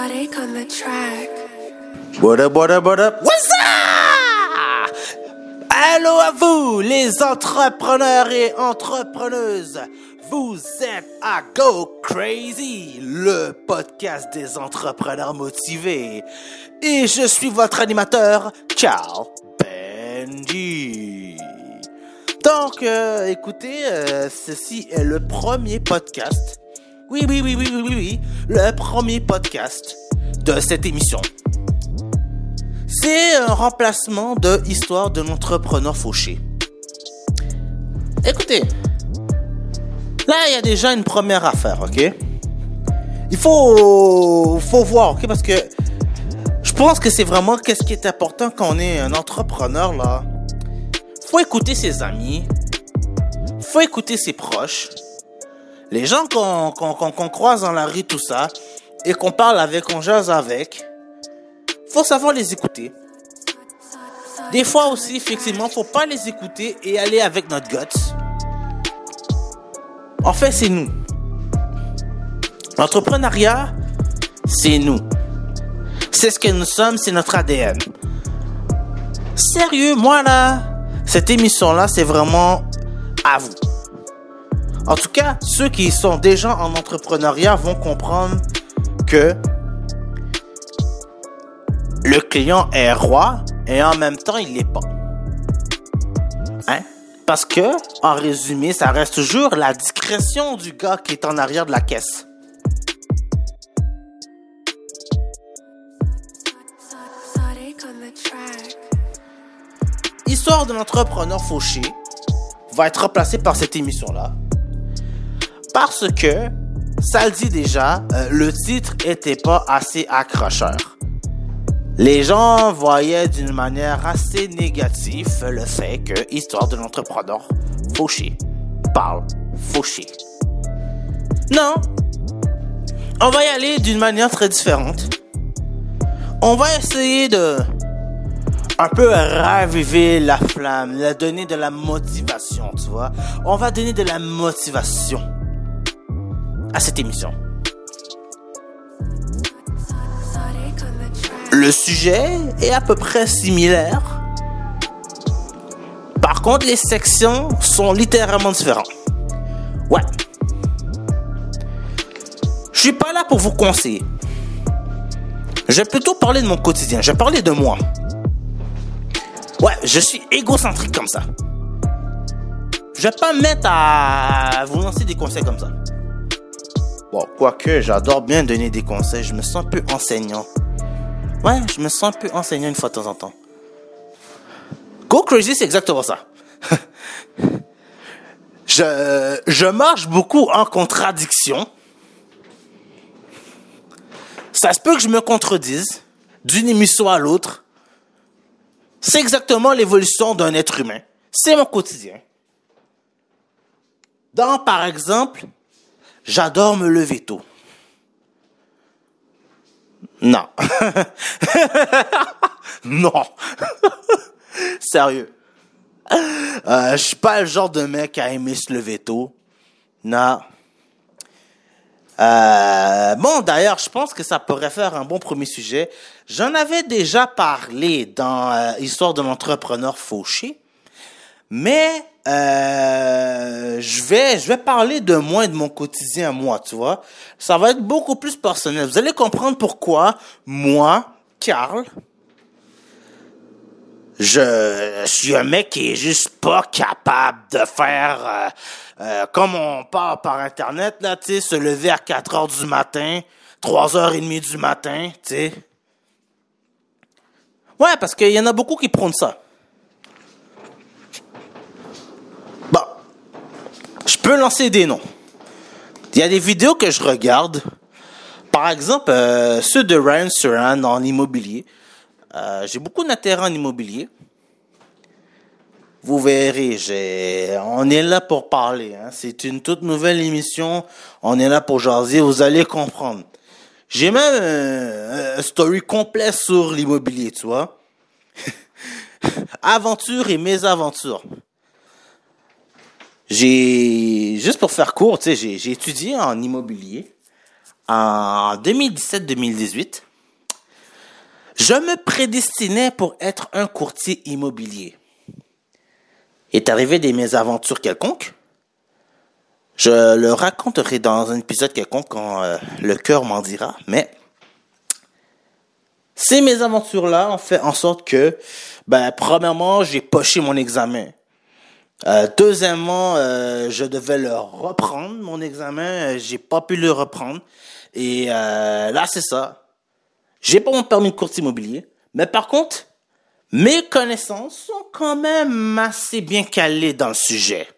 Exotic on the track. What up, what up, what up? What's up? Allô à vous, les entrepreneurs et entrepreneuses. Vous êtes à Go Crazy, le podcast des entrepreneurs motivés. Et je suis votre animateur, Carl Benji. Donc, euh, écoutez, euh, ceci est le premier podcast. Oui, oui, oui, oui, oui, oui, oui, le premier podcast de cette émission. C'est un remplacement de Histoire de l'entrepreneur fauché. Écoutez, là, il y a déjà une première affaire, ok? Il faut, faut voir, ok? Parce que je pense que c'est vraiment qu'est-ce qui est important quand on est un entrepreneur, là. Faut écouter ses amis. Faut écouter ses proches. Les gens qu'on croise dans la rue, tout ça. Et qu'on parle avec, qu'on jase avec. Faut savoir les écouter. Des fois aussi, effectivement, faut pas les écouter et aller avec notre guts. En fait, c'est nous. L'entrepreneuriat, c'est nous. C'est ce que nous sommes, c'est notre ADN. Sérieux, moi là, cette émission-là, c'est vraiment à vous. En tout cas, ceux qui sont déjà en entrepreneuriat vont comprendre que le client est roi et en même temps il l'est pas. Hein? Parce que, en résumé, ça reste toujours la discrétion du gars qui est en arrière de la caisse. Histoire de l'entrepreneur fauché va être remplacée par cette émission-là. Parce que, ça le dit déjà, euh, le titre était pas assez accrocheur. Les gens voyaient d'une manière assez négative le fait que Histoire de l'entrepreneur fauché parle fauché. Non, on va y aller d'une manière très différente. On va essayer de un peu raviver la flamme, la donner de la motivation, tu vois. On va donner de la motivation à cette émission. Le sujet est à peu près similaire. Par contre, les sections sont littéralement différentes. Ouais. Je suis pas là pour vous conseiller. Je vais plutôt parler de mon quotidien. Je vais parler de moi. Ouais, je suis égocentrique comme ça. Je vais pas me mettre à vous lancer des conseils comme ça. Bon, quoique j'adore bien donner des conseils, je me sens un peu enseignant. Ouais, je me sens un peu enseignant une fois de temps en temps. Go crazy, c'est exactement ça. je, marche beaucoup en contradiction. Ça se peut que je me contredise d'une émission à l'autre. C'est exactement l'évolution d'un être humain. C'est mon quotidien. Dans, par exemple, j'adore me lever tôt. Non. non. Sérieux. Euh, je suis pas le genre de mec à aimer se lever tôt. Non. Euh, bon, d'ailleurs, je pense que ça pourrait faire un bon premier sujet. J'en avais déjà parlé dans euh, Histoire de l'entrepreneur fauché. Mais euh, je vais je vais parler de moi et de mon quotidien moi, tu vois. Ça va être beaucoup plus personnel. Vous allez comprendre pourquoi moi, Carl, je, suis un mec qui est juste pas capable de faire euh, euh, comme on parle par internet là, tu sais, se lever à 4 heures du matin, 3 heures et demie du matin, tu sais. Ouais, parce qu'il y en a beaucoup qui prônent ça. Je peux lancer des noms. Il y a des vidéos que je regarde. Par exemple, euh, ceux de Ryan Suran en immobilier. Euh, j'ai beaucoup d'intérêt en immobilier. Vous verrez, on est là pour parler. Hein. C'est une toute nouvelle émission. On est là pour jaser. Vous allez comprendre. J'ai même euh, un story complet sur l'immobilier, tu vois. Aventures et mésaventures. J'ai, juste pour faire court, j'ai, j'ai étudié en immobilier en 2017-2018, je me prédestinais pour être un courtier immobilier. Est arrivé des mésaventures quelconques. Je le raconterai dans un épisode quelconque quand euh, le cœur m'en dira, mais ces mésaventures-là ont fait en sorte que, ben, premièrement, j'ai poché mon examen. Euh, deuxièmement, euh, je devais le reprendre, mon examen. J'ai pas pu le reprendre. Et là, c'est ça. J'ai pas mon permis de courtier immobilier. Mais par contre, mes connaissances sont quand même assez bien calées dans le sujet.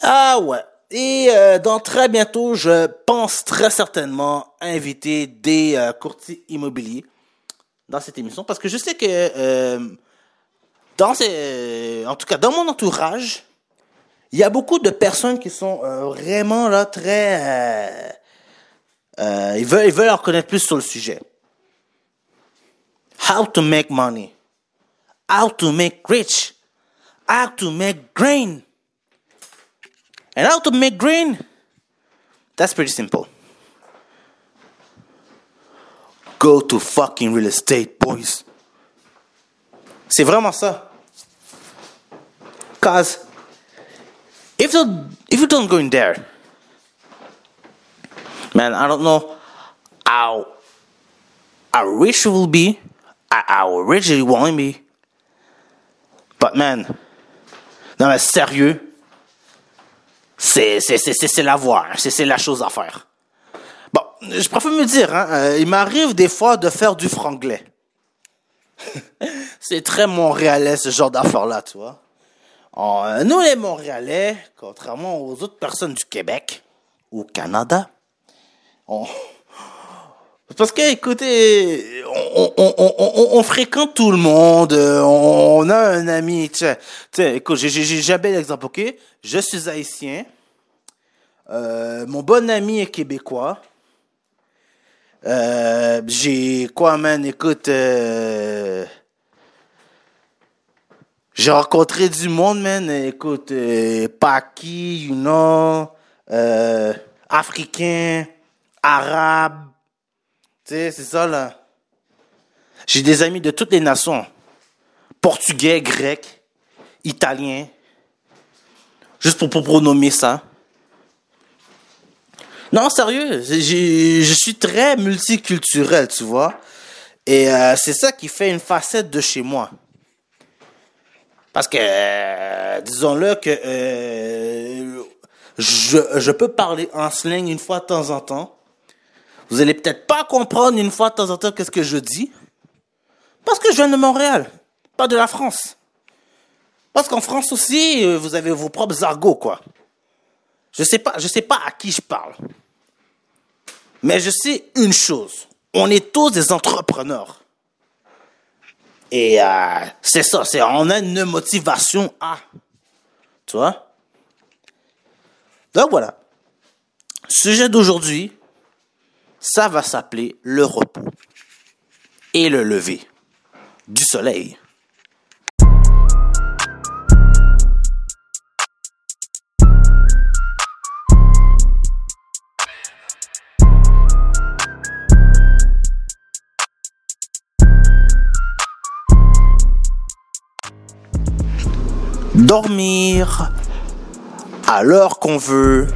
Ah ouais. Et euh, dans très bientôt, je pense très certainement inviter des euh, courtiers immobiliers dans cette émission parce que je sais que euh, dans en tout cas dans mon entourage, il y a beaucoup de personnes qui sont vraiment là très, ils veulent ils veulent en connaître plus sur le sujet. How to make money how to make rich, how to make green. And how to make green, that's pretty simple. Go to fucking real estate, boys. C'est vraiment ça. Cause if you if you don't go in there, man, I don't know how how rich you will be, how rich you won't be, But man, non mais sérieux, c'est c'est c'est c'est hein. c'est la chose à faire. Bon, je préfère me dire, hein, euh, il m'arrive des fois de faire du franglais. c'est très montréalais ce genre d'affaires-là, tu vois. Euh, nous les Montréalais, contrairement aux autres personnes du Québec ou Canada, on, parce que, écoutez, on, on, on, fréquente tout le monde. On a un ami. Tu sais, écoute, j'ai jamais l'exemple, ok? Je suis haïtien. Euh, mon bon ami est québécois. Euh, j'ai quoi, man? Écoute, euh, j'ai rencontré du monde, man. Écoute, euh, Paki, you know, euh, africain, arabe c'est ça, là. J'ai des amis de toutes les nations. Portugais, grec, italien. Juste pour, pour pronommer ça. Non, sérieux, je suis très multiculturel, tu vois. Et euh, c'est ça qui fait une facette de chez moi. Parce que, euh, disons-le que euh, je, je peux parler en slang une fois de temps en temps. Vous allez peut-être pas comprendre une fois de temps en temps qu'est-ce que je dis. Parce que je viens de Montréal, pas de la France. Parce qu'en France aussi, euh, vous avez vos propres argots, quoi. Je sais pas, je sais pas à qui je parle. Mais je sais une chose. On est tous des entrepreneurs. Et euh, c'est ça, c'est on a une motivation à. Tu vois? Donc voilà. Sujet d'aujourd'hui, ça va s'appeler le repos et le lever du soleil. Dormir à l'heure qu'on veut,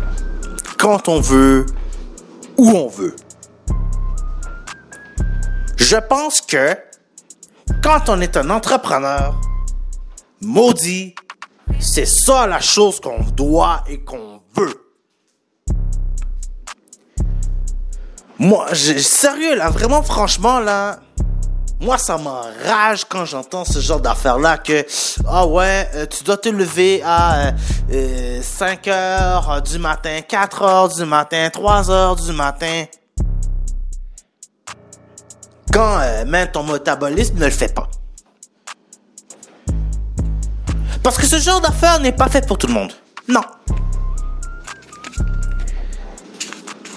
quand on veut, où on veut. Je pense que quand on est un entrepreneur, maudit, c'est ça la chose qu'on doit et qu'on veut. Moi, sérieux là, vraiment franchement là, moi ça m'enrage quand j'entends ce genre d'affaires là que ah ouais, euh, tu dois te lever à 5 euh, heures du matin, 4 heures du matin, 3 heures du matin quand euh, ton métabolisme ne le fait pas. Parce que ce genre d'affaires n'est pas fait pour tout le monde. Non.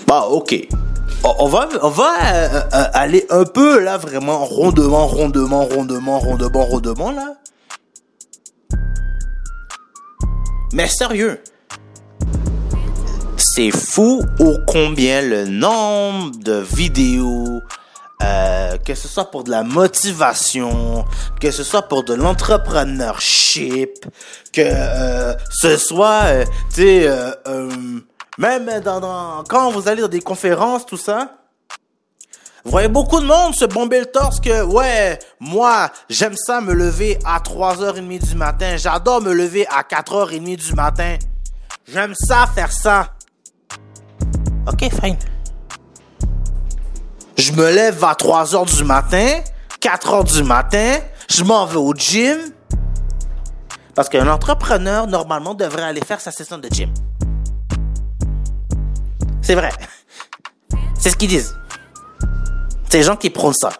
Bah ok. On va, on va euh, euh, aller un peu là vraiment rondement, rondement, rondement, rondement, rondement là. Mais sérieux. C'est fou au combien le nombre de vidéos, euh, que ce soit pour de la motivation, que ce soit pour de l'entrepreneurship, que euh, ce soit, euh, tu sais, même dans, quand vous allez dans des conférences, tout ça, vous voyez beaucoup de monde se bomber le torse que, ouais, moi, j'aime ça me lever à 3h30 du matin. J'adore me lever à 4h30 du matin. J'aime ça faire ça. Ok, fine. Je me lève à 3h du matin, 4h du matin, je m'en vais au gym. Parce qu'un entrepreneur, normalement, devrait aller faire sa session de gym. C'est vrai. C'est ce qu'ils disent. C'est les gens qui prônent ça.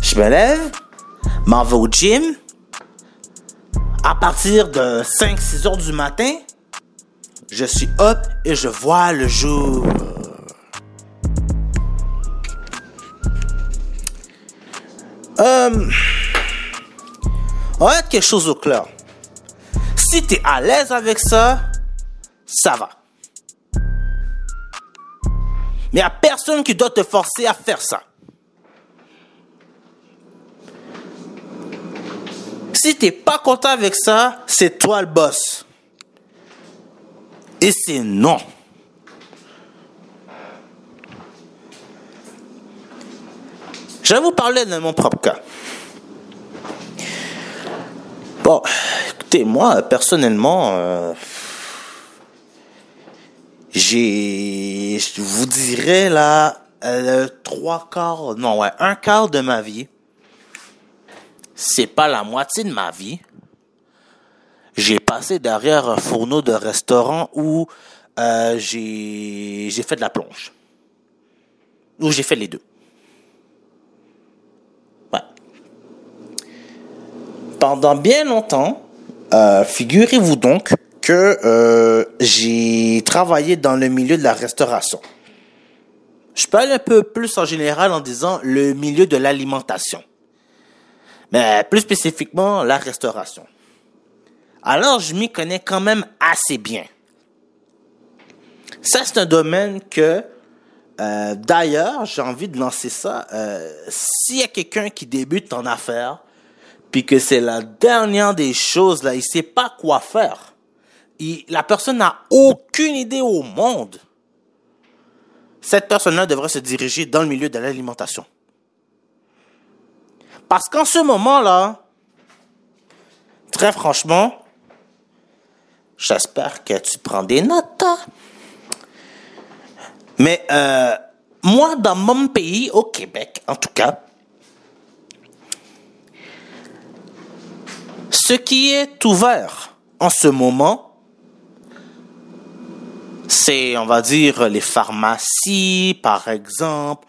Je me lève, m'en vais au gym. À partir de 5-6 heures du matin, je suis up et je vois le jour. Euh, on va quelque chose au clair. Si t'es à l'aise avec ça, ça va. Mais il a personne qui doit te forcer à faire ça. Si t'es pas content avec ça, c'est toi le boss. Et c'est non. Je vais vous parler de mon propre cas. Bon, écoutez, moi, personnellement, euh, j'ai, je vous dirais là, euh, trois quarts, non, ouais, un quart de ma vie. C'est pas la moitié de ma vie. J'ai passé derrière un fourneau de restaurant où euh, j'ai, j'ai fait de la plonge. Où j'ai fait les deux. Ouais. Pendant bien longtemps, euh, figurez-vous donc que euh, j'ai travaillé dans le milieu de la restauration. Je peux aller un peu plus en général en disant le milieu de l'alimentation. Mais plus spécifiquement, la restauration. Alors, je m'y connais quand même assez bien. Ça, c'est un domaine que, euh, d'ailleurs, j'ai envie de lancer ça. Euh, S'il y a quelqu'un qui débute en affaires, puis que c'est la dernière des choses, là, il sait pas quoi faire. La personne n'a aucune idée au monde. Cette personne-là devrait se diriger dans le milieu de l'alimentation. Parce qu'en ce moment-là, très franchement, j'espère que tu prends des notes. hein. Mais euh, moi, dans mon pays, au Québec, en tout cas, ce qui est ouvert en ce moment, c'est, on va dire, les pharmacies, par exemple.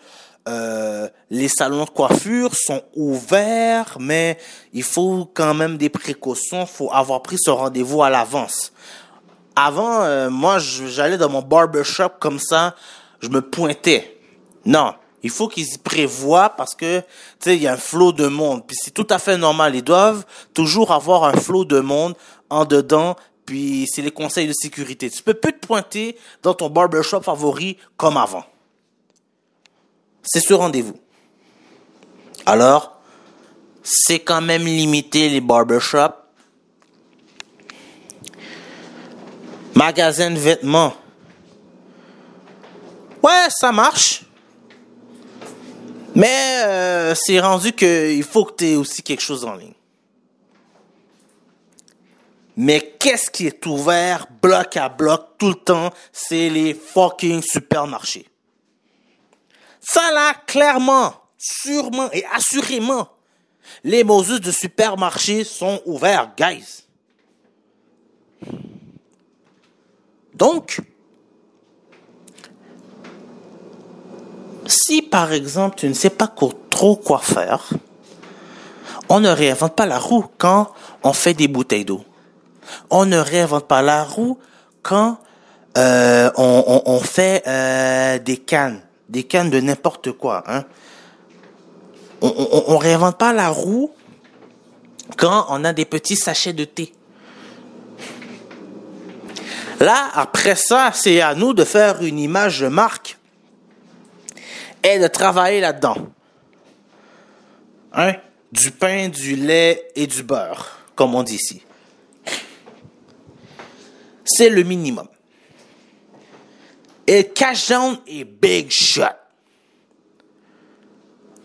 Euh, les salons de coiffure sont ouverts, mais il faut quand même des précautions. faut avoir pris ce rendez-vous à l'avance. Avant, euh, moi, j'allais dans mon barbershop comme ça, je me pointais. Non, il faut qu'ils y prévoient parce que, tu sais, il y a un flot de monde. Puis c'est tout à fait normal. Ils doivent toujours avoir un flot de monde en dedans. Puis c'est les conseils de sécurité. Tu peux plus te pointer dans ton barbershop favori comme avant. C'est ce rendez-vous. Alors, c'est quand même limité les barbershops. Magasin de vêtements. Ouais, ça marche. Mais euh, c'est rendu qu'il faut que tu aies aussi quelque chose en ligne. Mais qu'est-ce qui est ouvert bloc à bloc tout le temps? C'est les fucking supermarchés. Ça là, clairement, sûrement et assurément, les Moses de supermarchés sont ouverts, guys. Donc, si par exemple tu ne sais pas trop quoi faire, on ne réinvente pas la roue quand on fait des bouteilles d'eau. On ne réinvente pas la roue quand euh, on, fait euh, des cannes, des cannes de n'importe quoi. Hein. On, on réinvente pas la roue quand on a des petits sachets de thé. Là, après ça, c'est à nous de faire une image de marque et de travailler là-dedans. Hein? Du pain, du lait et du beurre, comme on dit ici. C'est le minimum. Et cash down est big shot.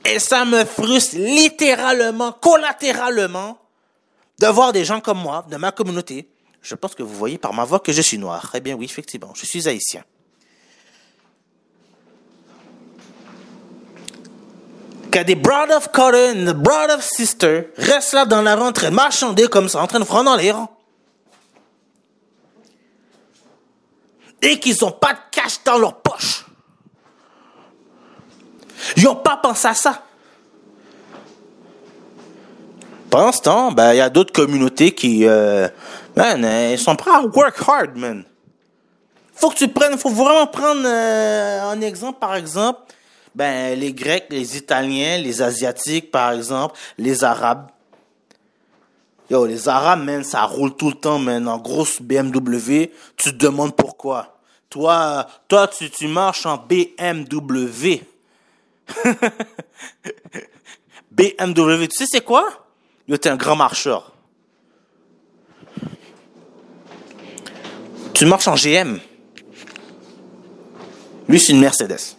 Et ça me frustre littéralement, collatéralement, de voir des gens comme moi, de ma communauté. Je pense que vous voyez par ma voix que je suis noir. Eh bien oui, effectivement, je suis haïtien. Que des brothers of cotton, brothers of sister restent là dans la rue en train de marchander comme ça, en train de prendre dans les rangs. Et qu'ils n'ont pas de cash dans leur poche. Ils n'ont pas pensé à ça. Pendant ce temps, ben, il y a d'autres communautés qui, euh, man, euh, ils sont prêts à work hard, man. Faut que tu prennes, faut vraiment prendre euh, un exemple, par exemple, ben, les Grecs, les Italiens, les Asiatiques, par exemple, les Arabes. Yo, les Arabes, man, ça roule tout le temps, man, en grosse BMW. Tu te demandes pourquoi. Toi, toi, tu, tu marches en BMW. BMW, tu sais c'est quoi? Yo, t'es un grand marcheur. Tu marches en GM. Lui, c'est une Mercedes.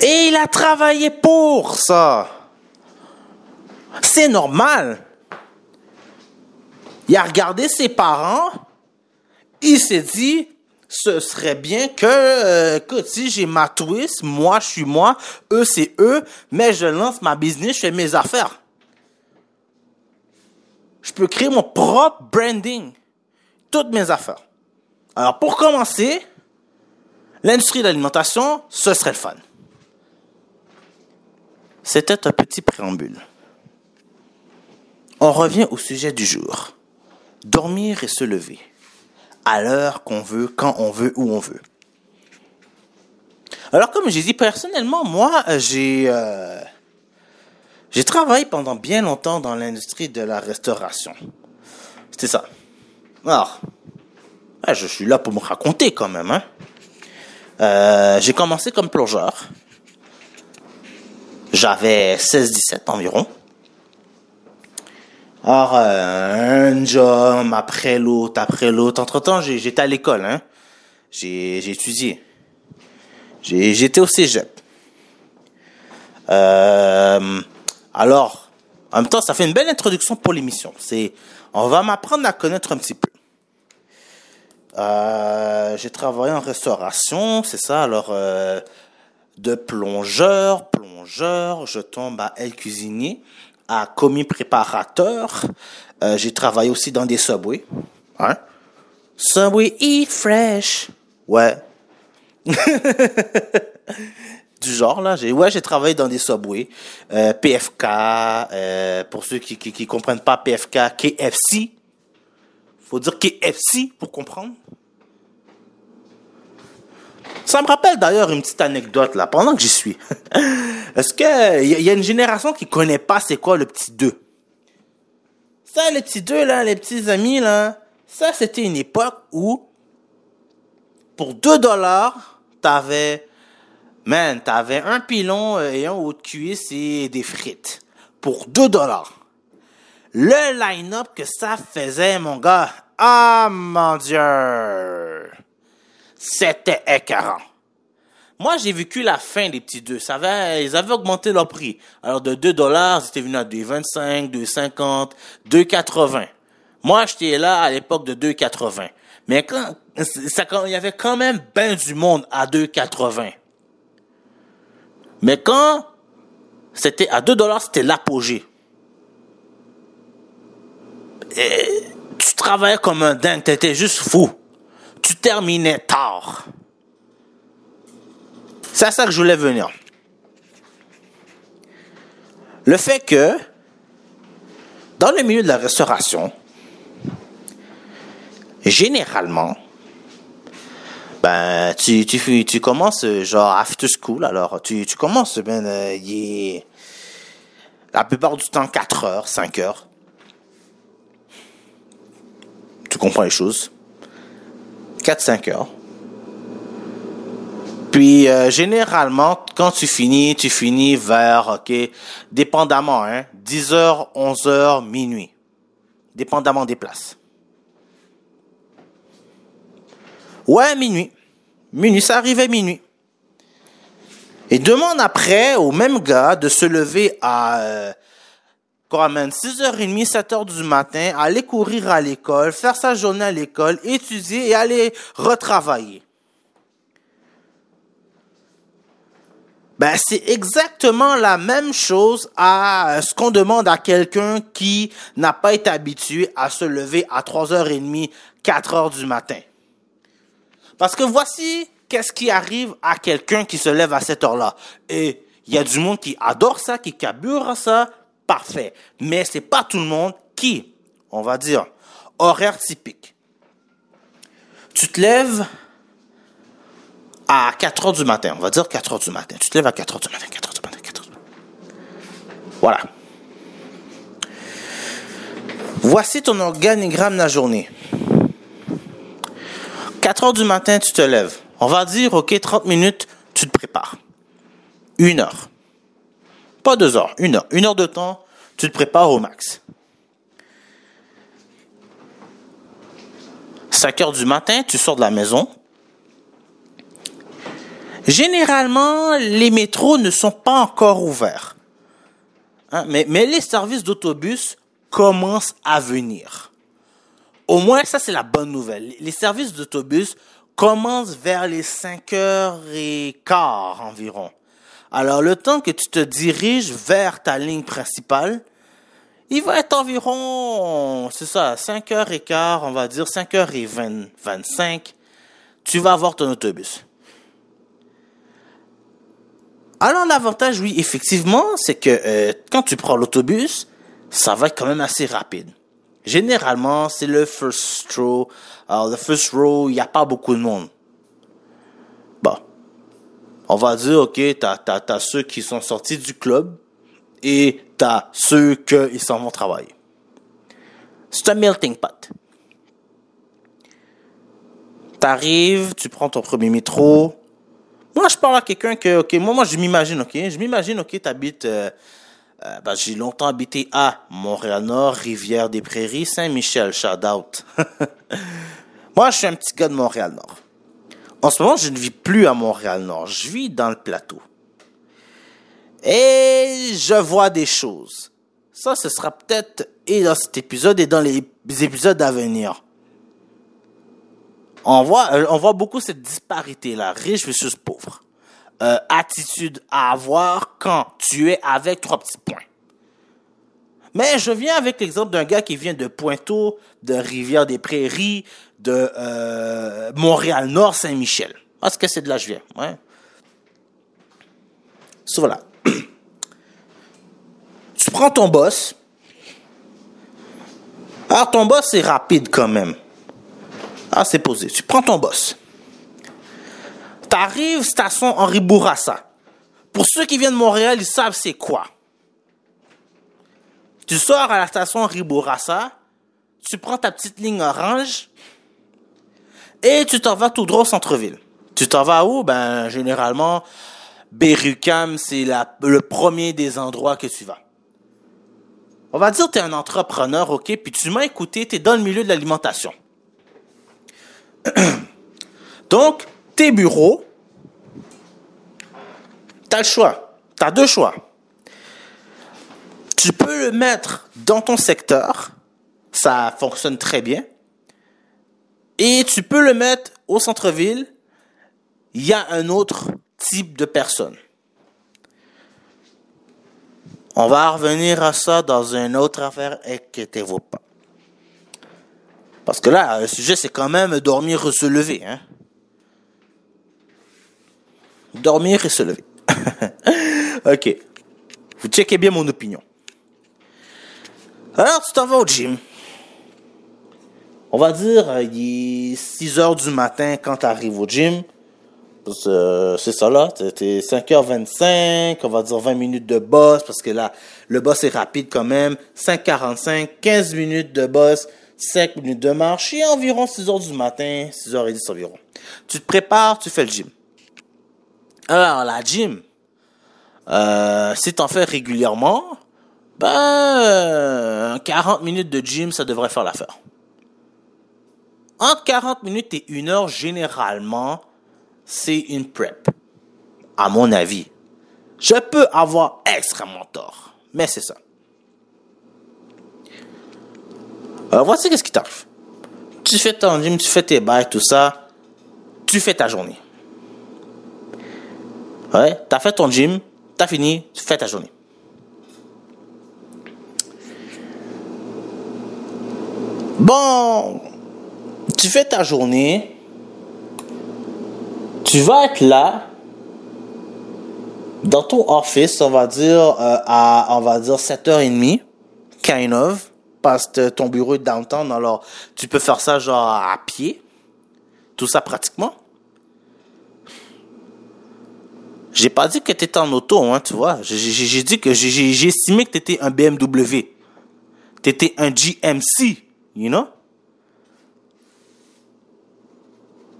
Et il a travaillé pour ça. C'est normal. Il a regardé ses parents. Il s'est dit, ce serait bien que, euh, écoute, si j'ai ma twist, moi je suis moi, eux c'est eux, mais je lance ma business, je fais mes affaires. Je peux créer mon propre branding. Toutes mes affaires. Alors pour commencer, l'industrie de l'alimentation, ce serait le fun. C'était un petit préambule. On revient au sujet du jour. Dormir et se lever à l'heure qu'on veut, quand on veut, où on veut. Alors comme j'ai dit personnellement, moi j'ai euh, j'ai travaillé pendant bien longtemps dans l'industrie de la restauration. C'était ça. Alors, je suis là pour me raconter quand même. Hein. Euh, j'ai commencé comme plongeur. J'avais 16-17 environ. Alors, euh, un job après l'autre, après l'autre. Entre-temps, j'étais à l'école, hein. J'ai étudié. J'étais au cégep. Euh, alors, en même temps, ça fait une belle introduction pour l'émission. C'est, on va m'apprendre à connaître un petit peu. Euh, j'ai travaillé en restauration, c'est ça. Alors, euh, de plongeur, plongeur, je tombe à El Cuisinier à commis préparateur. Euh, j'ai travaillé aussi dans des Subway. Hein? Subway Eat Fresh. Ouais. du genre là, j'ai ouais, j'ai travaillé dans des Subway, euh, PFK euh, pour ceux qui, qui qui comprennent pas PFK, KFC. Faut dire KFC pour comprendre. Ça me rappelle d'ailleurs une petite anecdote là, pendant que j'y suis. Est-ce que il y, a une génération qui connaît pas c'est quoi le petit 2 Ça, les petits 2 là, les petits amis là, ça c'était une époque où pour 2 dollars, t'avais man, t'avais un pilon euh, et un haut de cuisse et des frites pour 2 dollars. Le line-up que ça faisait mon gars, ah mon dieu c'était écœurant. Moi, j'ai vécu la fin des petits deux. Ça ils avaient augmenté leur prix. Alors, de 2 dollars, c'était venu à 2,25, 2,50, 2,80. Moi, j'étais là à l'époque de 2,80. Mais quand, ça, il y avait quand même ben du monde à 2,80. Mais quand c'était à 2 dollars, c'était l'apogée. tu travaillais comme un dingue, t'étais juste fou tu terminais tard. C'est à ça que je voulais venir. Le fait que, dans le milieu de la restauration, généralement, ben, tu, tu, tu commences genre after school, alors tu, tu commences, ben, euh, la plupart du temps 4 heures, 5 heures. tu comprends les choses. 4-5 heures. Puis euh, généralement, quand tu finis, tu finis vers, ok, dépendamment, hein, 10 heures, 11 heures, minuit. Dépendamment des places. Ouais, minuit. Minuit, ça arrivait minuit. Et demande après au même gars de se lever à man, 6h30, 7h du matin, aller courir à l'école, faire sa journée à l'école, étudier et aller retravailler. Ben, c'est exactement la même chose à ce qu'on demande à quelqu'un qui n'a pas été habitué à se lever à 3h30, 4h du matin. Parce que voici qu'est-ce qui arrive à quelqu'un qui se lève à cette heure-là. Et il y a du monde qui adore ça, qui cabure ça, parfait. Mais c'est pas tout le monde qui, on va dire, horaire typique. Tu te lèves à 4 heures du matin, on va dire 4 heures du matin. Tu te lèves à 4 heures du matin, 4 heures du matin, 4 heures du matin. Voilà. Voici ton organigramme de la journée. 4 heures du matin, tu te lèves. On va dire, OK, 30 minutes, tu te prépares. Une heure. Pas deux heures, une heure. Une heure de temps, tu te prépares au max. 5 heures du matin, tu sors de la maison. Généralement, les métros ne sont pas encore ouverts. Hein, mais, mais les services d'autobus commencent à venir. Au moins, ça, c'est la bonne nouvelle. Les services d'autobus commencent vers les 5 heures et quart environ. Alors, le temps que tu te diriges vers ta ligne principale, il va être environ, c'est ça, 5 heures et quart, on va dire 5 heures et 20, 25. Tu vas avoir ton autobus. Alors l'avantage, oui, effectivement, c'est que euh, quand tu prends l'autobus, ça va être quand même assez rapide. Généralement, c'est le first row. Alors le first row, il n'y a pas beaucoup de monde. On va dire, ok, t'as as, as ceux qui sont sortis du club et t'as ceux qui s'en vont travailler. C'est un melting pot. T'arrives, tu prends ton premier métro, moi, je parle à quelqu'un que, ok, moi, moi, je m'imagine, ok, je m'imagine, ok, t'habites, euh, euh, ben, j'ai longtemps habité à Montréal-Nord, Rivière-des-Prairies, Saint-Michel, shout out. moi, je suis un petit gars de Montréal-Nord. En ce moment, je ne vis plus à Montréal-Nord, je vis dans le plateau. Et je vois des choses. Ça, ce sera peut-être et dans cet épisode et dans les épisodes à venir on voit, euh, on voit beaucoup cette disparité-là, riche versus pauvre. Euh, attitude à avoir quand tu es avec trois petits points. Mais je viens avec l'exemple d'un gars qui vient de Pointeau, de Rivière-des-Prairies, de euh, Montréal-Nord, Saint-Michel. Parce que c'est de là que je viens. Voilà. tu prends ton boss. Alors ton boss c'est rapide quand même. Ah, c'est posé. Tu prends ton boss. T'arrives station Henri Bourassa. Pour ceux qui viennent de Montréal, ils savent c'est quoi. Tu sors à la station Henri Bourassa, tu prends ta petite ligne orange et tu t'en vas tout droit au centre-ville. Tu t'en vas où? Ben, généralement, Berucam, c'est le premier des endroits que tu vas. On va dire que tu es un entrepreneur, OK, puis tu m'as écouté, tu es dans le milieu de l'alimentation. Donc, tes bureaux, tu as le choix. Tu deux choix. Tu peux le mettre dans ton secteur, ça fonctionne très bien. Et tu peux le mettre au centre-ville, il y a un autre type de personne. On va revenir à ça dans une autre affaire, inquiétez-vous pas. Parce que là, le sujet, c'est quand même dormir et se lever. Hein? Dormir et se lever. ok. Vous checkez bien mon opinion. Alors, tu t'en vas au gym. On va dire, euh, il est 6 heures du matin quand tu arrives au gym. Euh, c'est ça là, t'es 5h25, on va dire 20 minutes de boss, parce que là, le boss est rapide quand même. 5h45, 15 minutes de boss 5 minutes de marche et environ 6 heures du matin, 6 heures et 10 environ. Tu te prépares, tu fais le gym. Alors, la gym, euh, si tu en fais régulièrement, ben, 40 minutes de gym, ça devrait faire l'affaire. Entre 40 minutes et 1 heure, généralement, c'est une prep. À mon avis. Je peux avoir extrêmement tort, mais c'est ça. Alors voici qu'est-ce qui t'arrive. Tu fais ton gym, tu fais tes bails, tout ça. Tu fais ta journée. Ouais, t'as fait ton gym, t'as fini, tu fais ta journée. Bon, tu fais ta journée, tu vas être là dans ton office, on va dire euh, à on va dire 7h30, kind of, parce que ton bureau est downtown, alors tu peux faire ça genre à pied. Tout ça pratiquement. J'ai pas dit que tu étais en auto, hein, tu vois. J'ai dit que j'ai estimé que tu étais un BMW. Tu étais un GMC, you know?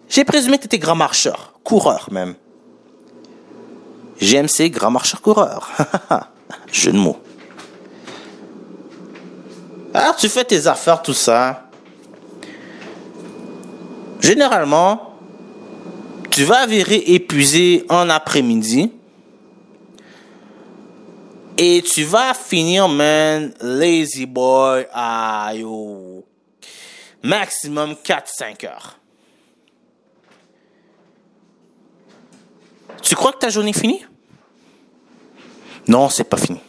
J'ai présumé que tu étais grand marcheur, coureur même. GMC, grand marcheur coureur. Jeu de mots. Alors tu fais tes affaires, tout ça. Généralement, tu vas virer épuisé en après-midi. Et tu vas finir, man, lazy boy à yo, maximum 4-5 heures. Tu crois que ta journée est finie? Non, c'est pas fini.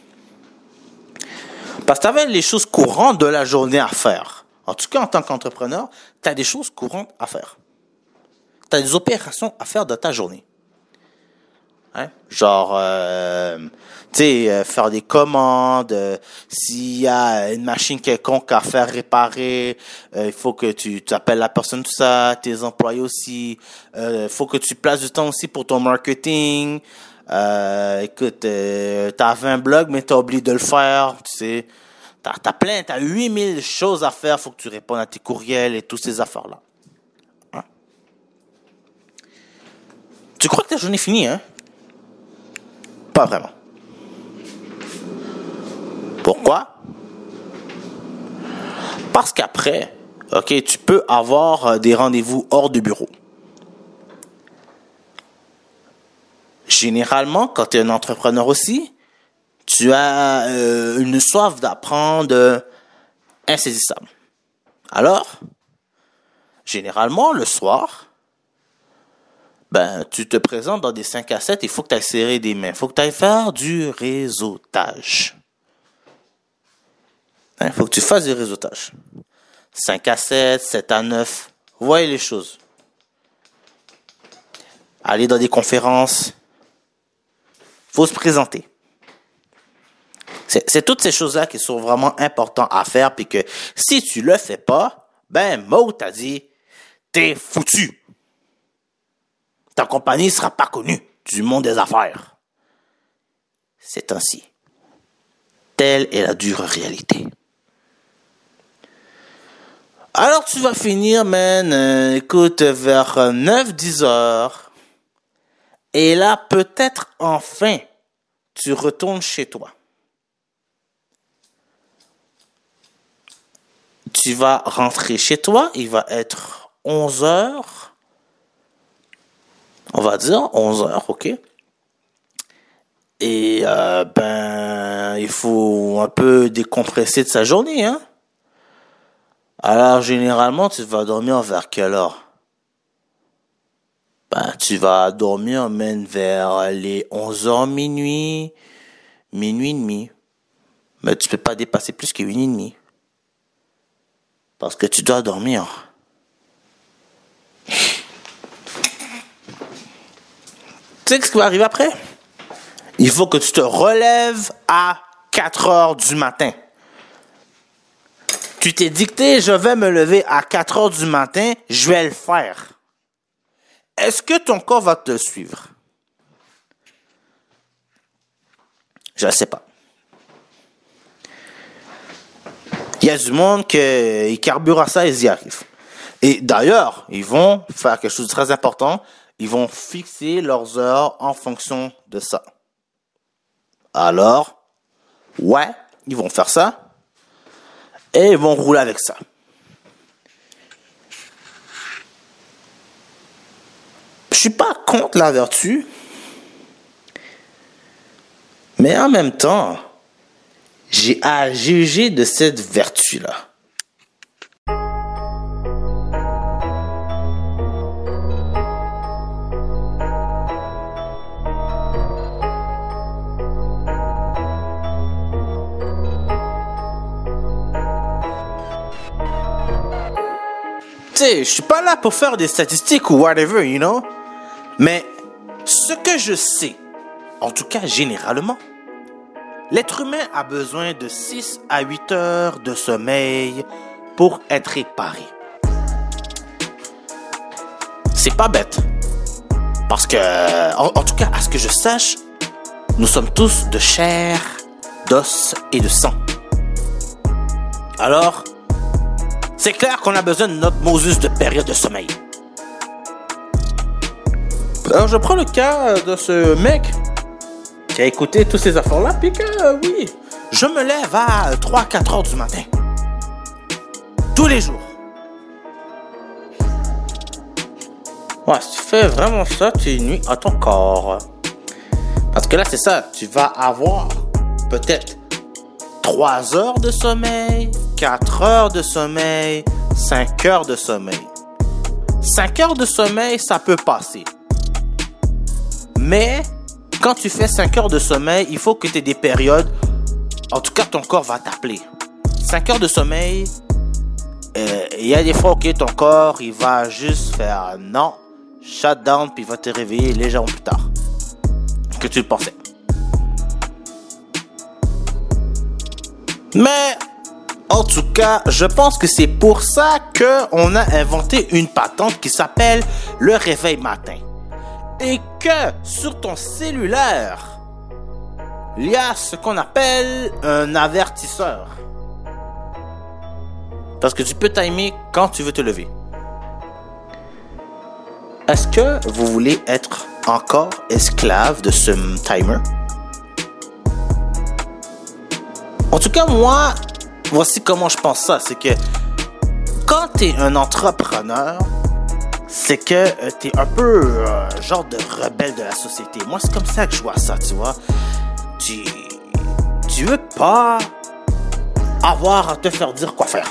Parce que tu avais les choses courantes de la journée à faire. En tout cas, en tant qu'entrepreneur, tu as des choses courantes à faire tu as des opérations à faire dans ta journée. Hein? Genre, euh, sais, euh, faire des commandes, euh, s'il y a une machine quelconque à faire réparer, il faut que tu, tu appelles la personne, tout ça, tes employés aussi, il faut que tu places du temps aussi pour ton marketing. écoute, t'as 20 blogs, mais t'as oublié de le faire, tu sais. T'as, t'as plein, t'as 8000 choses à faire, faut que tu répondes à tes courriels et toutes ces affaires-là. Tu crois que ta journée est finie, hein? Pas vraiment. Pourquoi? Parce qu'après, tu peux avoir euh, des rendez-vous hors de bureau. Généralement, quand tu es un entrepreneur aussi, tu as euh, une soif d'apprendre insaisissable. Alors, généralement, le soir, ben, tu te présentes dans des 5 à 7, il faut que tu ailles serrer des mains. Il faut que tu ailles faire du réseautage. Il hein, faut que tu fasses du réseautage. 5 à 7, 7 à 9. Voyez les choses. Aller dans des conférences. faut se présenter. C'est toutes ces choses-là qui sont vraiment importantes à faire, puis que si tu le fais pas, ben, Mo t'a dit, t'es foutu ta compagnie ne sera pas connue du monde des affaires. C'est ainsi. Telle est la dure réalité. Alors tu vas finir, man, euh, écoute, vers 9-10 heures. Et là, peut-être enfin, tu retournes chez toi. Tu vas rentrer chez toi, il va être 11 heures on va dire 11 heures, ok. Et euh, ben, il faut un peu décompresser de sa journée, hein. Alors généralement, tu vas dormir vers quelle heure? Ben, tu vas dormir même vers les 11 heures minuit, minuit et demi. Mais tu peux pas dépasser plus que une et demie. Parce que tu dois dormir. Tu sais ce qui va arriver après? Il faut que tu te relèves à 4 heures du matin. Tu t'es dicté, je vais me lever à 4 heures du matin, je vais le faire. Est-ce que ton corps va te suivre? Je ne sais pas. Il y a du monde qui carbure à ça, ils y arrivent. Et d'ailleurs, ils vont faire quelque chose de très important. Ils vont fixer leurs heures en fonction de ça. Alors, ouais, ils vont faire ça. Et ils vont rouler avec ça. Je suis pas contre la vertu. Mais en même temps, j'ai à juger de cette vertu-là. Sais, je suis pas là pour faire des statistiques ou whatever, you know? Mais ce que je sais, en tout cas généralement, l'être humain a besoin de 6 à 8 heures de sommeil pour être réparé. C'est pas bête. Parce que, en, en tout cas, à ce que je sache, nous sommes tous de chair, d'os et de sang. Alors, c'est clair qu'on a besoin de notre Moses de période de sommeil. Alors, je prends le cas de ce mec qui a écouté tous ces affaires-là, puis que, euh, oui, je me lève à 3-4 heures du matin. Tous les jours. Ouais, si tu fais vraiment ça, tu nuis à ton corps. Parce que là, c'est ça, tu vas avoir peut-être 3 heures de sommeil, 4 heures de sommeil, 5 heures de sommeil. 5 heures de sommeil, ça peut passer. Mais quand tu fais 5 heures de sommeil, il faut que tu aies des périodes. En tout cas, ton corps va t'appeler. 5 heures de sommeil, euh, il y a des fois, ok, ton corps, il va juste faire non, shut down, puis il va te réveiller légèrement plus tard que tu le pensais. Mais en tout cas, je pense que c'est pour ça qu'on a inventé une patente qui s'appelle le réveil matin. Et que sur ton cellulaire, il y a ce qu'on appelle un avertisseur. Parce que tu peux timer quand tu veux te lever. Est-ce que vous voulez être encore esclave de ce timer? En tout cas, moi, voici comment je pense ça. C'est que quand tu un entrepreneur, c'est que tu es un peu euh, genre de rebelle de la société. Moi, c'est comme ça que je vois ça, tu vois. Tu, tu veux pas avoir à te faire dire quoi faire.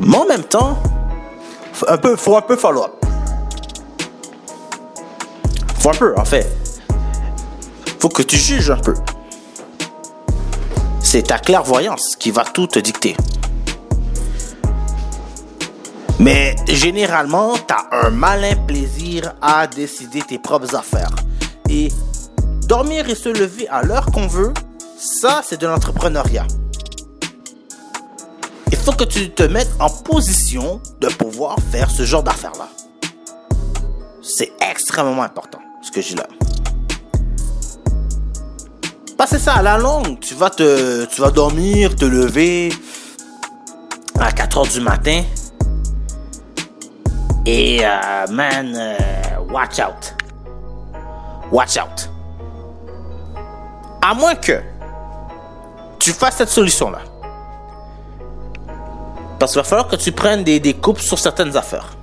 Mais en même temps, un peu, faut un peu follow up. Faut un peu, en fait. Faut que tu juges un peu. C'est ta clairvoyance qui va tout te dicter. Mais généralement, tu as un malin plaisir à décider tes propres affaires. Et dormir et se lever à l'heure qu'on veut, ça, c'est de l'entrepreneuriat. Il faut que tu te mettes en position de pouvoir faire ce genre d'affaires-là. C'est extrêmement important, ce que j'ai là. Parce que ça, à la longue, tu vas te, tu vas dormir, te lever à 4 heures du matin. Et, euh, man, euh, watch out. Watch out. À moins que tu fasses cette solution-là. Parce qu'il va falloir que tu prennes des, des coupes sur certaines affaires.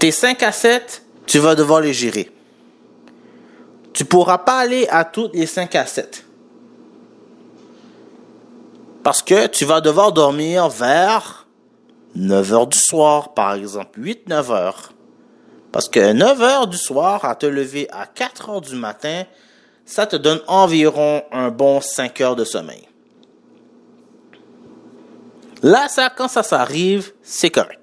Tes 5 à 7, tu vas devoir les gérer. Tu pourras pas aller à toutes les 5 à 7. Parce que tu vas devoir dormir vers 9 heures du soir, par exemple, 8-9 heures. Parce que 9 heures du soir à te lever à 4 heures du matin, ça te donne environ un bon 5 heures de sommeil. Là, ça, quand ça s'arrive, c'est correct.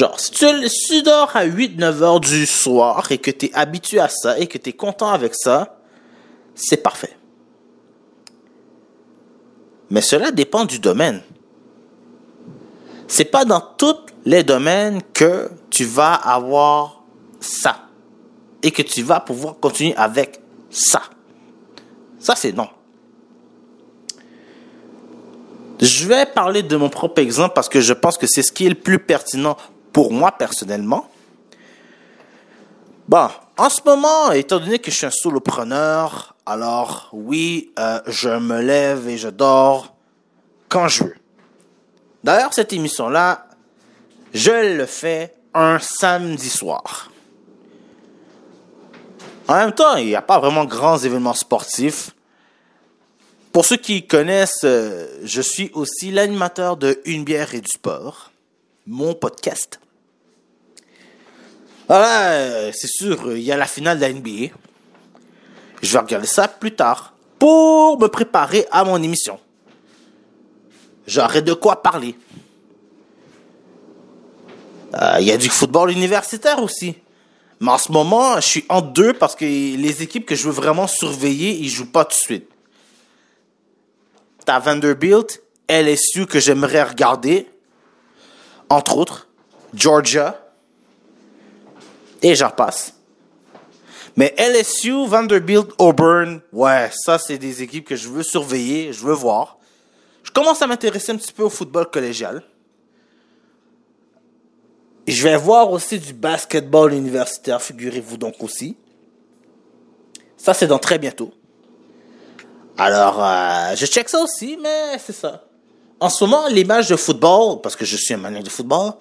Genre, si tu, si tu dors à 8-9 heures du soir et que tu es habitué à ça et que tu es content avec ça, c'est parfait. Mais cela dépend du domaine. C'est pas dans tous les domaines que tu vas avoir ça. et que tu vas pouvoir continuer avec ça. Ça, c'est non. Je vais parler de mon propre exemple parce que je pense que c'est ce qui est le plus pertinent pour moi personnellement. Bon, en ce moment, étant donné que je suis un solopreneur, alors oui, euh, je me lève et je dors quand je veux. D'ailleurs, cette émission-là, je le fais un samedi soir. En même temps, il n'y a pas vraiment grands événements sportifs. Pour ceux qui connaissent, euh, je suis aussi l'animateur de Une bière et du sport, mon podcast. Voilà, euh, c'est sûr, il y a la finale de la NBA. Je vais regarder ça plus tard pour me préparer à mon émission. J'aurai de quoi parler. Euh, Il y a du football universitaire aussi. Mais en ce moment, je suis en deux parce que les équipes que je veux vraiment surveiller, ils jouent pas tout de suite. T'as Vanderbilt, LSU que j'aimerais regarder, entre autres, Georgia, et j'en passe. Mais LSU, Vanderbilt, Auburn, ouais, ça c'est des équipes que je veux surveiller, je veux voir. Je commence à m'intéresser un petit peu au football collégial. Je vais voir aussi du basketball universitaire, figurez-vous donc aussi. Ça c'est dans très bientôt. Alors, euh, je check ça aussi, mais c'est ça. En ce moment, les matchs de football, parce que je suis un maniaque de football,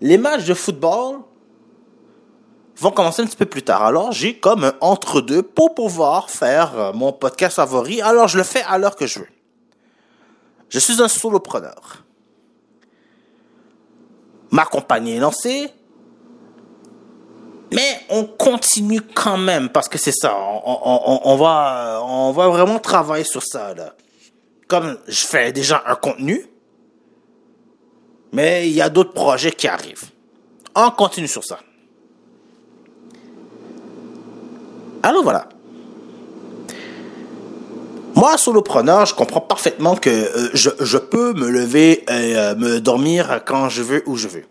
les matchs de football vont commencer un petit peu plus tard. Alors, j'ai comme un entre-deux pour pouvoir faire euh, mon podcast favori. Alors, je le fais à l'heure que je veux. Je suis un solopreneur. Ma compagnie est lancée. Mais on continue quand même parce que c'est ça. On, on- va, on va vraiment travailler sur ça. Là. Comme je fais déjà un contenu, mais il y a d'autres projets qui arrivent. On continue sur ça. Alors voilà. Moi, solopreneur, je comprends parfaitement que euh, je, je peux me lever et euh, me dormir quand je veux, où je veux.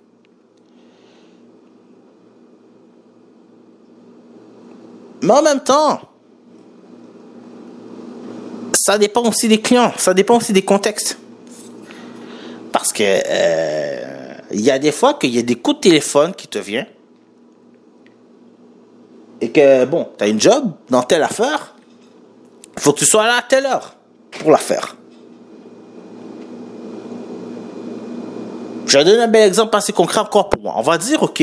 Mais en même temps, ça dépend aussi des clients, ça dépend aussi des contextes. Parce que euh, il y a des fois qu'il y a des coups de téléphone qui te viennent et que bon, tu as une job dans telle affaire, faut que tu sois là à telle heure pour la faire. Je vais donner un bel exemple assez concret encore pour moi. On va dire, OK,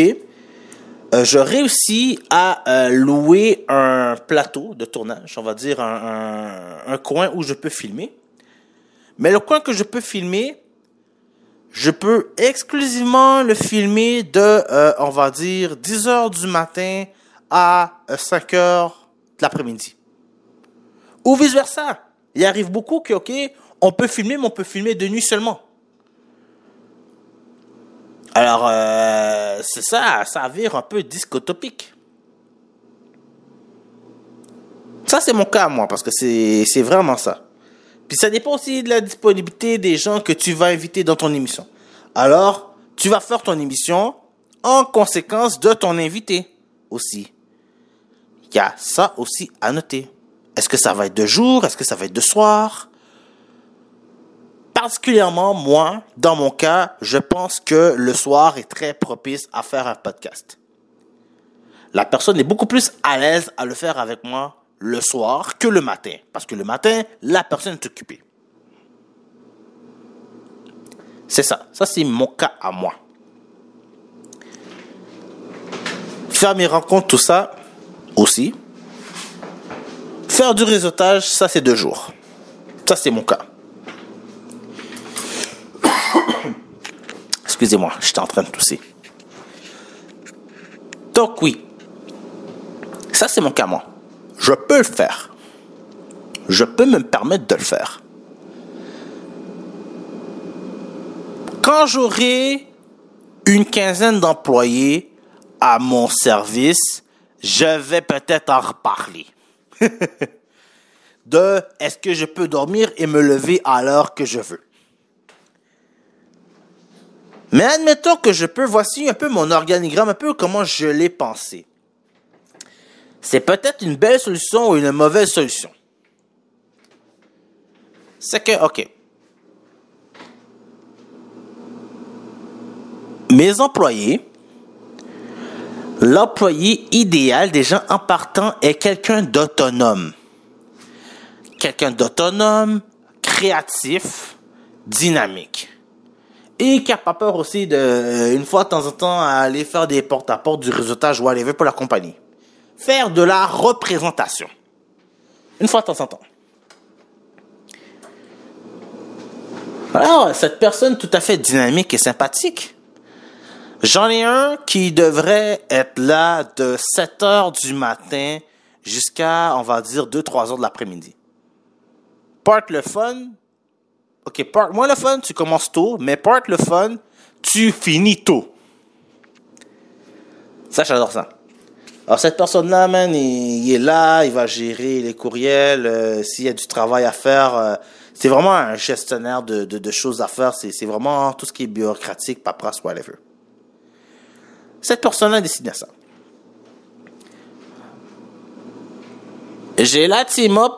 euh, je réussis à euh, louer un plateau de tournage, on va dire un, coin où je peux filmer. Mais le coin que je peux filmer, je peux exclusivement le filmer de, euh, on va dire, 10 heures du matin à euh, 5 heures de l'après-midi. Ou vice-versa. Il arrive beaucoup que, OK, on peut filmer, mais on peut filmer de nuit seulement. Alors, euh, c'est ça, ça vire un peu discotopique. Ça, c'est mon cas, moi, parce que c'est c'est vraiment ça. Puis ça dépend aussi de la disponibilité des gens que tu vas inviter dans ton émission. Alors, tu vas faire ton émission en conséquence de ton invité aussi. Il y a ça aussi à noter. Est-ce que ça va être de jour? Est-ce que ça va être de soir? Particulièrement, moi, dans mon cas, je pense que le soir est très propice à faire un podcast. La personne est beaucoup plus à l'aise à le faire avec moi le soir que le matin. Parce que le matin, la personne est occupée. C'est ça. Ça, c'est mon cas à moi. Faire mes rencontres, tout ça, aussi. Faire du réseautage, ça, c'est deux jours. Ça, c'est mon cas. Excusez-moi, j'étais en train de tousser. Donc oui, ça c'est mon cas moi. Je peux le faire. Je peux me permettre de le faire. Quand j'aurai une quinzaine d'employés à mon service, je vais peut-être en reparler. de est-ce que je peux dormir et me lever à l'heure que je veux? Mais admettons que je peux, voici un peu mon organigramme, un peu comment je l'ai pensé. c'est peut-être une belle solution ou une mauvaise solution. C'est que, OK. Mes employés, l'employé idéal déjà en partant est quelqu'un d'autonome. Quelqu'un d'autonome, créatif, dynamique. Et qui n'a pas peur aussi de, euh, une fois de temps en temps, aller faire des porte-à-porte du réseautage ou aller pour la compagnie. Faire de la représentation. Une fois de temps en temps. Alors, cette personne tout à fait dynamique et sympathique, j'en ai un qui devrait être là de 7 heures du matin jusqu'à, on va dire, 2-3 heures de l'après-midi. Part le fun. OK, part moi le fun, tu commences tôt, mais part le fun, tu finis tôt. Ça, j'adore ça. Alors, cette personne-là, man, il, est là, il va gérer les courriels, euh, s'il y a du travail à faire. Euh, c'est vraiment un gestionnaire de, de, choses à faire. C'est vraiment tout ce qui est bureaucratique, paperasse, whatever. Cette personne-là a décidé ça. J'ai la team up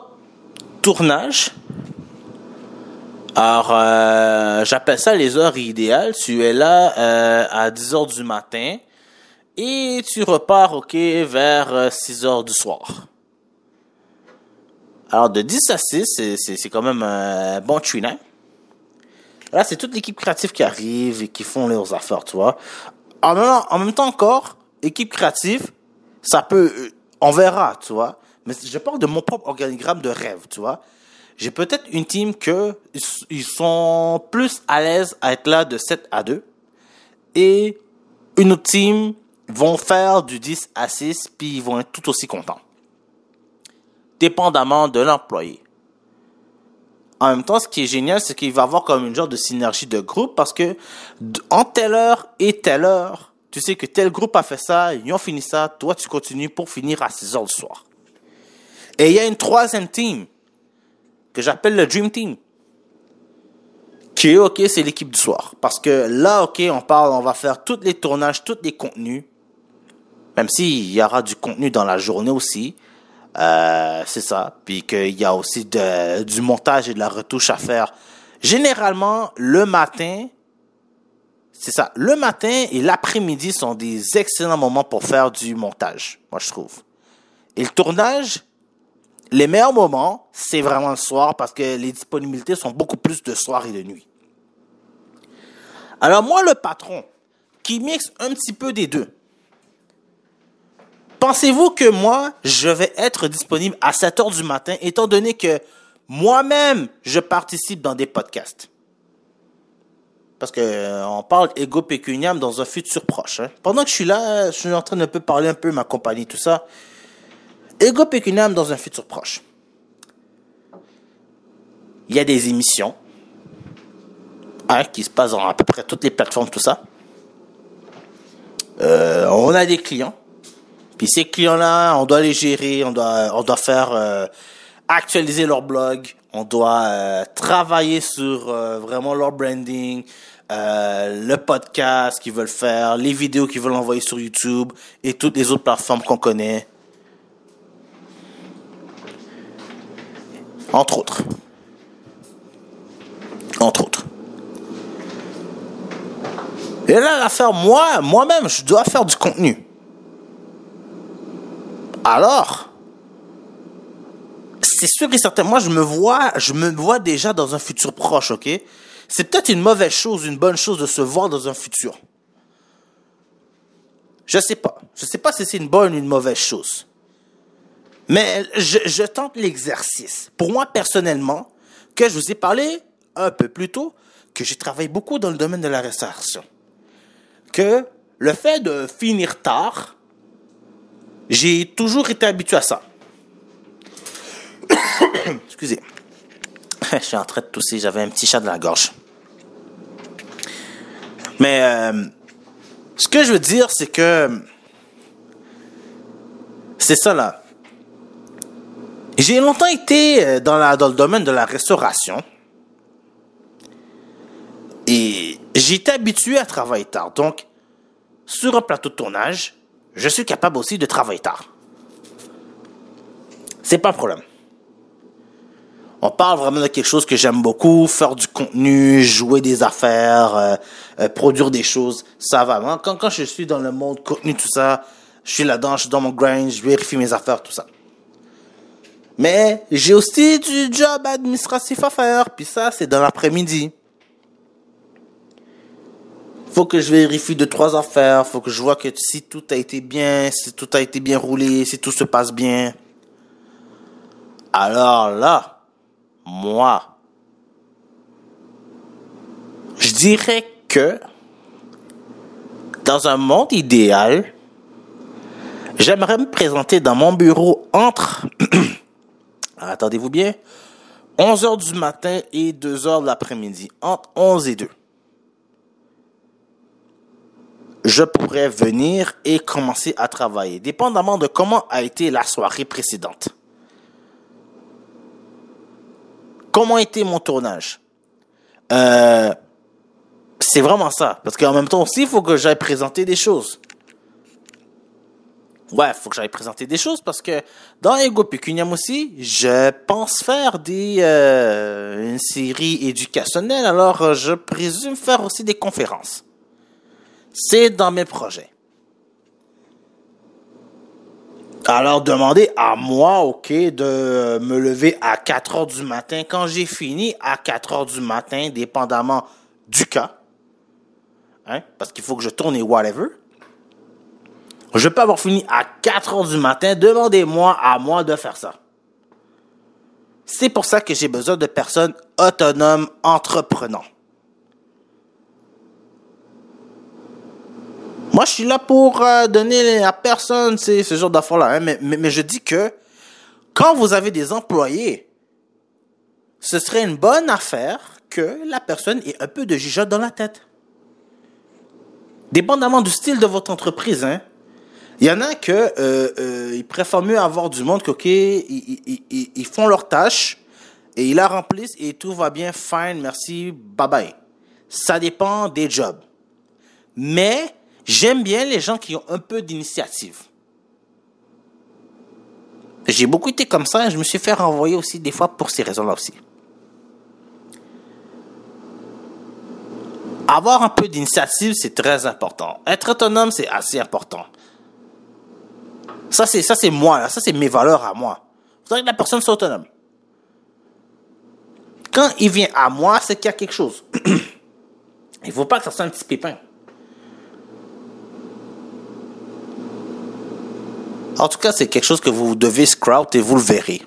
tournage. Alors, euh, j'appelle ça les heures idéales. Tu es là euh, à 10 heures du matin et tu repars, OK, vers 6 euh, heures du soir. Alors, de 10 à 6, c'est quand même un bon tunnel. Là, c'est toute l'équipe créative qui arrive et qui font leurs affaires, tu vois. En même, en même temps encore, équipe créative, ça peut... On verra, tu vois. Mais je parle de mon propre organigramme de rêve, tu vois. J'ai peut-être une team que ils sont plus à l'aise à être là de 7 à 2. Et une autre team vont faire du 10 à 6, puis ils vont être tout aussi contents dépendamment de l'employé. En même temps, ce qui est génial, c'est qu'il va avoir comme une genre de synergie de groupe parce que en telle heure et telle heure, tu sais que tel groupe a fait ça, ils ont fini ça, toi tu continues pour finir à 6 heures du soir. Et il y a une troisième team que j'appelle le Dream Team. Qui OK, c'est l'équipe du soir. Parce que là, OK, on parle, on va faire tous les tournages, tous les contenus. Même s'il y aura du contenu dans la journée aussi. Euh, c'est ça. Puis qu'il y a aussi du montage et de la retouche à faire. Généralement, le matin, c'est ça. Le matin et l'après-midi sont des excellents moments pour faire du montage, moi je trouve. Et le tournage, les meilleurs moments, c'est vraiment le soir parce que les disponibilités sont beaucoup plus de soir et de nuit. Alors moi, le patron, qui mixe un petit peu des deux, Pensez-vous que moi, je vais être disponible à 7 heures du matin, étant donné que moi-même, je participe dans des podcasts? Parce que euh, on parle ego pécuniam dans un futur proche. Hein. Pendant que je suis là, je suis en train de parler un peu ma compagnie, tout ça. Ego pécuniam dans un futur proche. Il y a des émissions hein, qui se passent dans à peu près toutes les plateformes, tout ça. Euh, on a des clients puis ces clients-là, on doit les gérer, on doit, on doit faire euh, actualiser leur blog, on doit euh, travailler sur vraiment leur branding, le podcast qu'ils veulent faire, les vidéos qu'ils veulent envoyer sur YouTube et toutes les autres plateformes qu'on connaît. Entre autres. Entre autres. Et là, l'affaire, moi, moi-même, je dois faire du contenu. Alors, c'est sûr et certain. Moi, je me vois, je me vois déjà dans un futur proche, ok? C'est peut-être une mauvaise chose, une bonne chose de se voir dans un futur. Je sais pas. Je sais pas si c'est une bonne ou une mauvaise chose. Mais je, tente l'exercice. Pour moi, personnellement, que je vous ai parlé un peu plus tôt, que j'ai travaillé beaucoup dans le domaine de la restauration. Que le fait de finir tard, j'ai toujours été habitué à ça. Excusez. Je suis en train de tousser, j'avais un petit chat dans la gorge. Mais euh, ce que je veux dire, c'est que c'est ça là. J'ai longtemps été euh, dans, le domaine de la restauration. Et été habitué à travailler tard. Donc, sur un plateau de tournage, je suis capable aussi de travailler tard. c'est pas un problème. On parle vraiment de quelque chose que j'aime beaucoup, faire du contenu, jouer des affaires, euh, euh, produire des choses, ça va. Moi, quand, quand je suis dans le monde contenu, tout ça, je suis là-dedans, je suis dans mon grind, je vérifie mes affaires, tout ça. Mais j'ai aussi du job administratif à faire, puis ça, c'est dans l'après-midi. Faut que je vérifie deux, trois affaires, faut que je vois que si tout a été bien, si tout a été bien roulé, si tout se passe bien. Alors là, moi, je dirais que dans un monde idéal, j'aimerais me présenter dans mon bureau entre, attendez-vous bien, 11 heures du matin et 2 heures de l'après-midi, entre 11 et 2. Je pourrais venir et commencer à travailler, dépendamment de comment a été la soirée précédente. Comment était mon tournage? Euh, c'est vraiment ça. Parce qu'en même temps aussi, il faut que j'aille présenter des choses. Ouais, faut que j'aille présenter des choses parce que dans Ego Pécuniam aussi, je pense faire des euh, une série éducationnelle. Alors, euh, je présume faire aussi des conférences. C'est dans mes projets. Alors, demandez à moi, OK, de me lever à 4 heures du matin. Quand j'ai fini à 4 heures du matin, dépendamment du cas, hein, parce qu'il faut que je tourne et whatever, je peux avoir fini à 4 heures du matin. Demandez-moi à moi de faire ça. C'est pour ça que j'ai besoin de personnes autonomes, entreprenantes. Moi, je suis là pour euh, donner à personne ce genre d'affaires-là. Hein, mais, mais, mais, je dis que quand vous avez des employés, ce serait une bonne affaire que la personne ait un peu de jugeote dans la tête. Dépendamment du style de votre entreprise, hein. Il y en a que euh, euh, préfèrent mieux avoir du monde qu'ok, ils, ils, ils, ils, font leur tâche et ils la remplissent et tout va bien, fine, merci, bye bye. Ça dépend des jobs. Mais J'aime bien les gens qui ont un peu d'initiative. J'ai beaucoup été comme ça et je me suis fait renvoyer aussi des fois pour ces raisons-là aussi. Avoir un peu d'initiative, c'est très important. Être autonome, c'est assez important. Ça, c'est, ça, c'est moi, là. Ça, c'est mes valeurs à moi. Vous que la personne soit autonome. Quand il vient à moi, c'est qu'il y a quelque chose. il ne faut pas que ça soit un petit pépin. En tout cas, c'est quelque chose que vous devez scout et vous le verrez.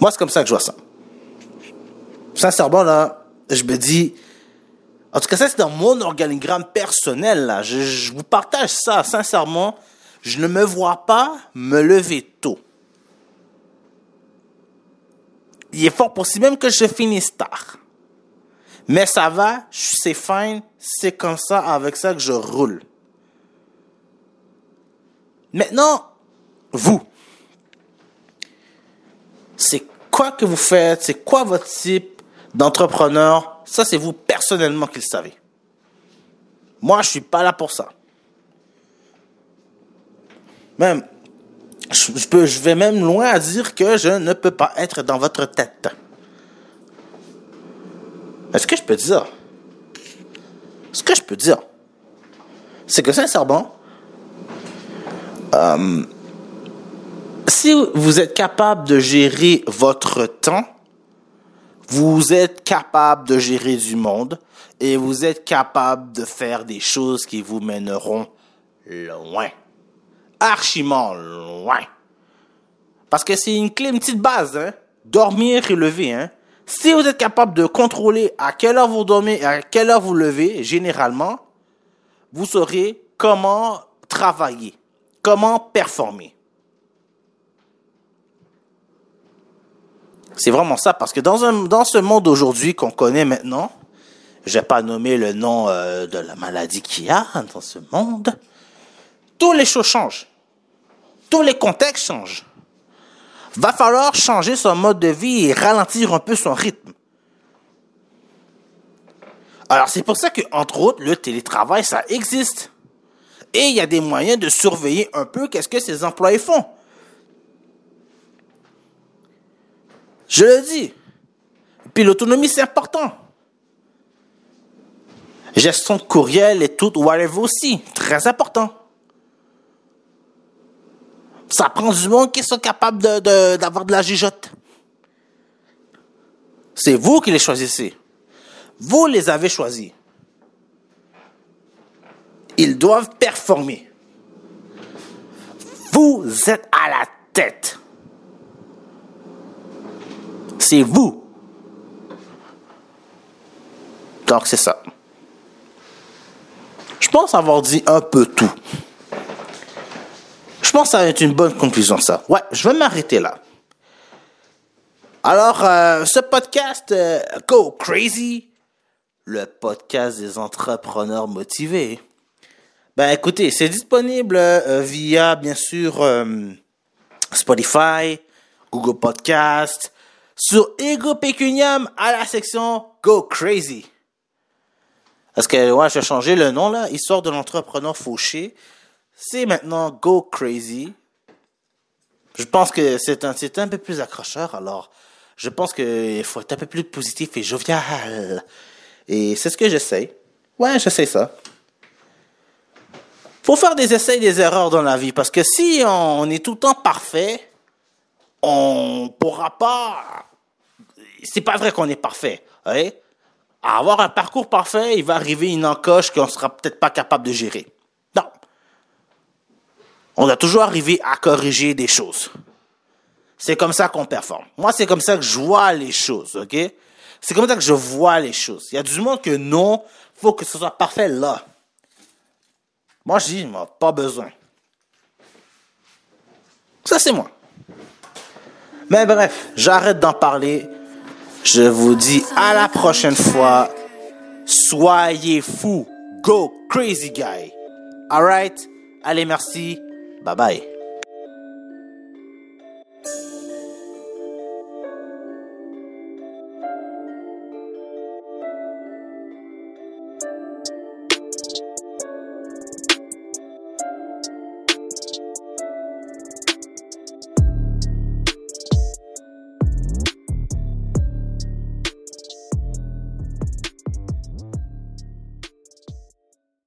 Moi, c'est comme ça que je vois ça. Sincèrement, là, je me dis, en tout cas, ça, c'est dans mon organigramme personnel, là. Je, vous partage ça, sincèrement. Je ne me vois pas me lever tôt. Il est fort possible même que je finisse tard. Mais ça va, c'est fine, c'est comme ça, avec ça que je roule. Maintenant, vous, c'est quoi que vous faites, c'est quoi votre type d'entrepreneur, ça c'est vous personnellement qui le savez. Moi, je suis pas là pour ça. Même, je, vais même loin à dire que je ne peux pas être dans votre tête. Est-ce que je peux dire? Ce que je peux dire, c'est que sincèrement, euh, si vous êtes capable de gérer votre temps, vous êtes capable de gérer du monde et vous êtes capable de faire des choses qui vous mèneront loin. Archiment loin. Parce que c'est une clé, une petite base, hein. Dormir et lever, hein. Si vous êtes capable de contrôler à quelle heure vous dormez et à quelle heure vous levez, généralement, vous saurez comment travailler. Comment performer C'est vraiment ça, parce que dans, un, dans ce monde aujourd'hui qu'on connaît maintenant, je vais pas nommer le nom euh, de la maladie qu'il y a dans ce monde, tous les choses changent. Tous les contextes changent. Va falloir changer son mode de vie et ralentir un peu son rythme. Alors c'est pour ça que, entre autres, le télétravail, ça existe. Et il y a des moyens de surveiller un peu qu'est-ce que ces employés font. Je le dis. Puis l'autonomie, c'est important. Gestion de courriel et tout, whatever aussi. Très important. Ça prend du monde qui sont capables d'avoir de, la gigotte. C'est vous qui les choisissez. Vous les avez choisis. Ils doivent performer. Vous êtes à la tête. C'est vous. Donc c'est ça. Je pense avoir dit un peu tout. Je pense que ça va être une bonne conclusion, ça. Ouais, je vais m'arrêter là. Alors, euh, ce podcast, euh, Go Crazy, le podcast des entrepreneurs motivés. Ben écoutez, c'est disponible euh, via, bien sûr, Spotify, Google Podcast, sur Ego Pecunium à la section Go Crazy. Parce que, ouais, je vais changer le nom, là, histoire de l'entrepreneur fauché. C'est maintenant Go Crazy. Je pense que c'est un, un peu plus accrocheur, alors je pense qu'il faut être un peu plus positif et jovial. Et c'est ce que j'essaie. Ouais, j'essaie ça. Faut faire des essais et des erreurs dans la vie, parce que si on est tout le temps parfait, on pourra pas... C'est pas vrai qu'on est parfait. hein? À avoir un parcours parfait, il va arriver une encoche qu'on sera peut-être pas capable de gérer. On doit toujours arriver à corriger des choses. C'est comme ça qu'on performe. Moi, c'est comme ça que je vois les choses, ok? C'est comme ça que je vois les choses. Il y a du monde que non, faut que ce soit parfait là. Moi, je dis, pas besoin. Ça, c'est moi. Mais bref, j'arrête d'en parler. Je vous dis à la prochaine fois. Soyez fous. Go crazy guy. Alright? Allez, merci. Bye bye.